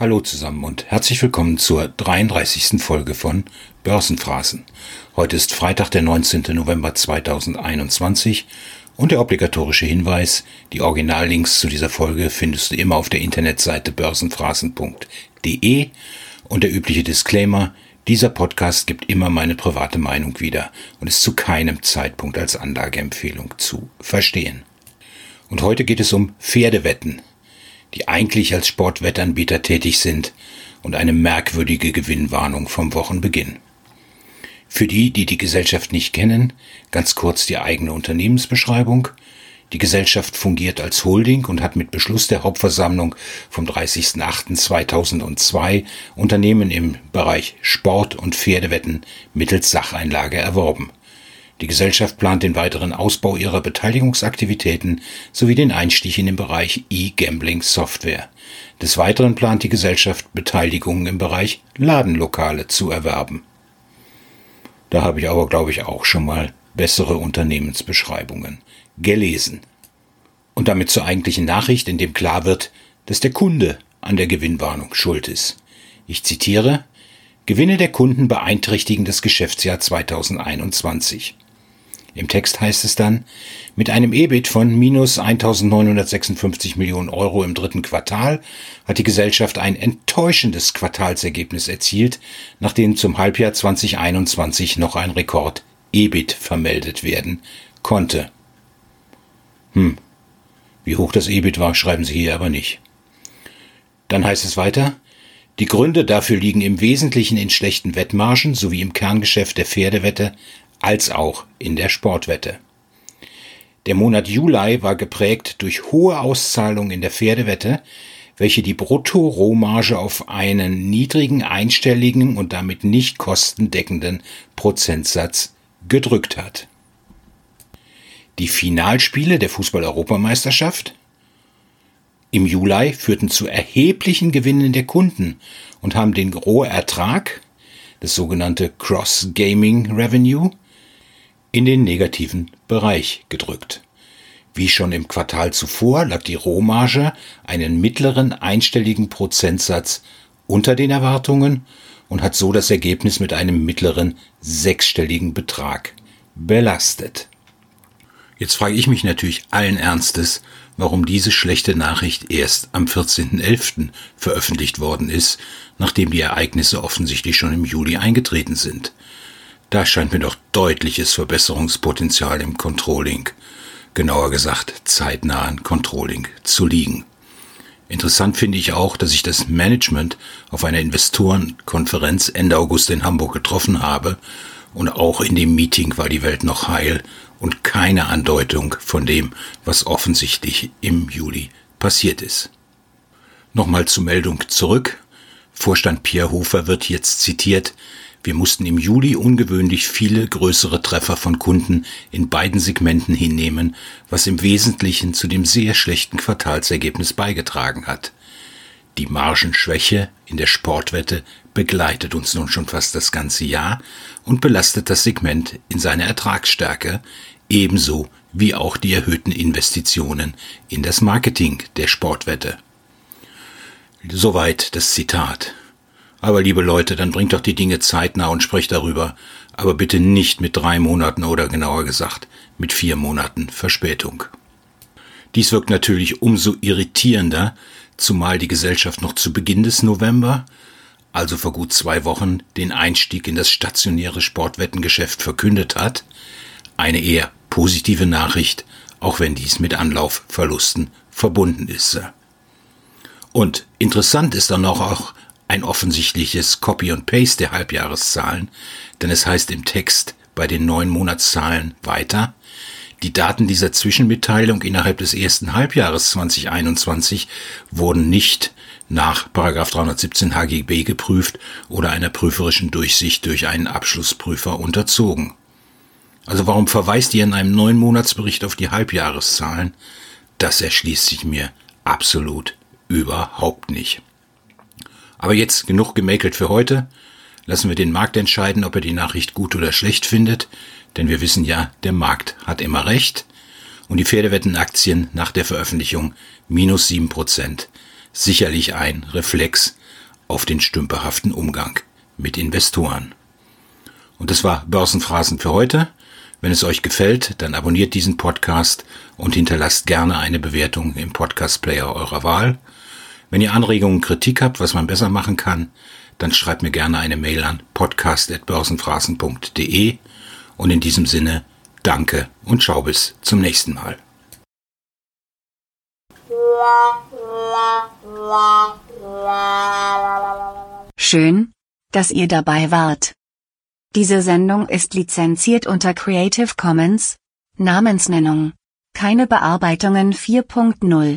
Hallo zusammen und herzlich willkommen zur 33. Folge von Börsenphrasen. Heute ist Freitag, der 19. November 2021 und der obligatorische Hinweis, die Originallinks zu dieser Folge findest du immer auf der Internetseite börsenphrasen.de und der übliche Disclaimer, dieser Podcast gibt immer meine private Meinung wieder und ist zu keinem Zeitpunkt als Anlageempfehlung zu verstehen. Und heute geht es um Pferdewetten die eigentlich als Sportwettanbieter tätig sind und eine merkwürdige Gewinnwarnung vom Wochenbeginn. Für die, die die Gesellschaft nicht kennen, ganz kurz die eigene Unternehmensbeschreibung. Die Gesellschaft fungiert als Holding und hat mit Beschluss der Hauptversammlung vom 30.08.2002 Unternehmen im Bereich Sport und Pferdewetten mittels Sacheinlage erworben. Die Gesellschaft plant den weiteren Ausbau ihrer Beteiligungsaktivitäten sowie den Einstieg in den Bereich E-Gambling Software. Des Weiteren plant die Gesellschaft Beteiligungen im Bereich Ladenlokale zu erwerben. Da habe ich aber, glaube ich, auch schon mal bessere Unternehmensbeschreibungen gelesen. Und damit zur eigentlichen Nachricht, in dem klar wird, dass der Kunde an der Gewinnwarnung schuld ist. Ich zitiere Gewinne der Kunden beeinträchtigen das Geschäftsjahr 2021. Im Text heißt es dann, mit einem EBIT von minus 1956 Millionen Euro im dritten Quartal hat die Gesellschaft ein enttäuschendes Quartalsergebnis erzielt, nachdem zum Halbjahr 2021 noch ein Rekord EBIT vermeldet werden konnte. Hm. Wie hoch das EBIT war, schreiben Sie hier aber nicht. Dann heißt es weiter, die Gründe dafür liegen im Wesentlichen in schlechten Wettmargen sowie im Kerngeschäft der Pferdewette als auch in der Sportwette. Der Monat Juli war geprägt durch hohe Auszahlungen in der Pferdewette, welche die Brutto-Rohmarge auf einen niedrigen einstelligen und damit nicht kostendeckenden Prozentsatz gedrückt hat. Die Finalspiele der Fußball-Europameisterschaft im Juli führten zu erheblichen Gewinnen der Kunden und haben den Rohertrag, das sogenannte Cross Gaming Revenue, in den negativen Bereich gedrückt. Wie schon im Quartal zuvor lag die Rohmarge einen mittleren einstelligen Prozentsatz unter den Erwartungen und hat so das Ergebnis mit einem mittleren sechsstelligen Betrag belastet. Jetzt frage ich mich natürlich allen Ernstes, warum diese schlechte Nachricht erst am 14.11. veröffentlicht worden ist, nachdem die Ereignisse offensichtlich schon im Juli eingetreten sind. Da scheint mir doch deutliches Verbesserungspotenzial im Controlling, genauer gesagt zeitnahen Controlling, zu liegen. Interessant finde ich auch, dass ich das Management auf einer Investorenkonferenz Ende August in Hamburg getroffen habe und auch in dem Meeting war die Welt noch heil und keine Andeutung von dem, was offensichtlich im Juli passiert ist. Nochmal zur Meldung zurück. Vorstand Pierre Hofer wird jetzt zitiert, wir mussten im Juli ungewöhnlich viele größere Treffer von Kunden in beiden Segmenten hinnehmen, was im Wesentlichen zu dem sehr schlechten Quartalsergebnis beigetragen hat. Die Margenschwäche in der Sportwette begleitet uns nun schon fast das ganze Jahr und belastet das Segment in seiner Ertragsstärke, ebenso wie auch die erhöhten Investitionen in das Marketing der Sportwette. Soweit das Zitat. Aber liebe Leute, dann bringt doch die Dinge zeitnah und sprecht darüber, aber bitte nicht mit drei Monaten oder genauer gesagt mit vier Monaten Verspätung. Dies wirkt natürlich umso irritierender, zumal die Gesellschaft noch zu Beginn des November, also vor gut zwei Wochen, den Einstieg in das stationäre Sportwettengeschäft verkündet hat, eine eher positive Nachricht, auch wenn dies mit Anlaufverlusten verbunden ist. Und interessant ist dann auch ein offensichtliches Copy und Paste der Halbjahreszahlen, denn es heißt im Text bei den neun Monatszahlen weiter, die Daten dieser Zwischenmitteilung innerhalb des ersten Halbjahres 2021 wurden nicht nach 317 HGB geprüft oder einer prüferischen Durchsicht durch einen Abschlussprüfer unterzogen. Also warum verweist ihr in einem neuen Monatsbericht auf die Halbjahreszahlen? Das erschließt sich mir absolut überhaupt nicht. Aber jetzt genug gemäkelt für heute. Lassen wir den Markt entscheiden, ob er die Nachricht gut oder schlecht findet, denn wir wissen ja, der Markt hat immer recht. Und die Pferdewettenaktien nach der Veröffentlichung minus sieben Prozent. Sicherlich ein Reflex auf den stümperhaften Umgang mit Investoren. Und das war Börsenphrasen für heute. Wenn es euch gefällt, dann abonniert diesen Podcast und hinterlasst gerne eine Bewertung im Podcast-Player eurer Wahl. Wenn ihr Anregungen, Kritik habt, was man besser machen kann, dann schreibt mir gerne eine Mail an podcast.börsenphrasen.de und in diesem Sinne danke und schau bis zum nächsten Mal. Schön, dass ihr dabei wart. Diese Sendung ist lizenziert unter Creative Commons, Namensnennung. Keine Bearbeitungen 4.0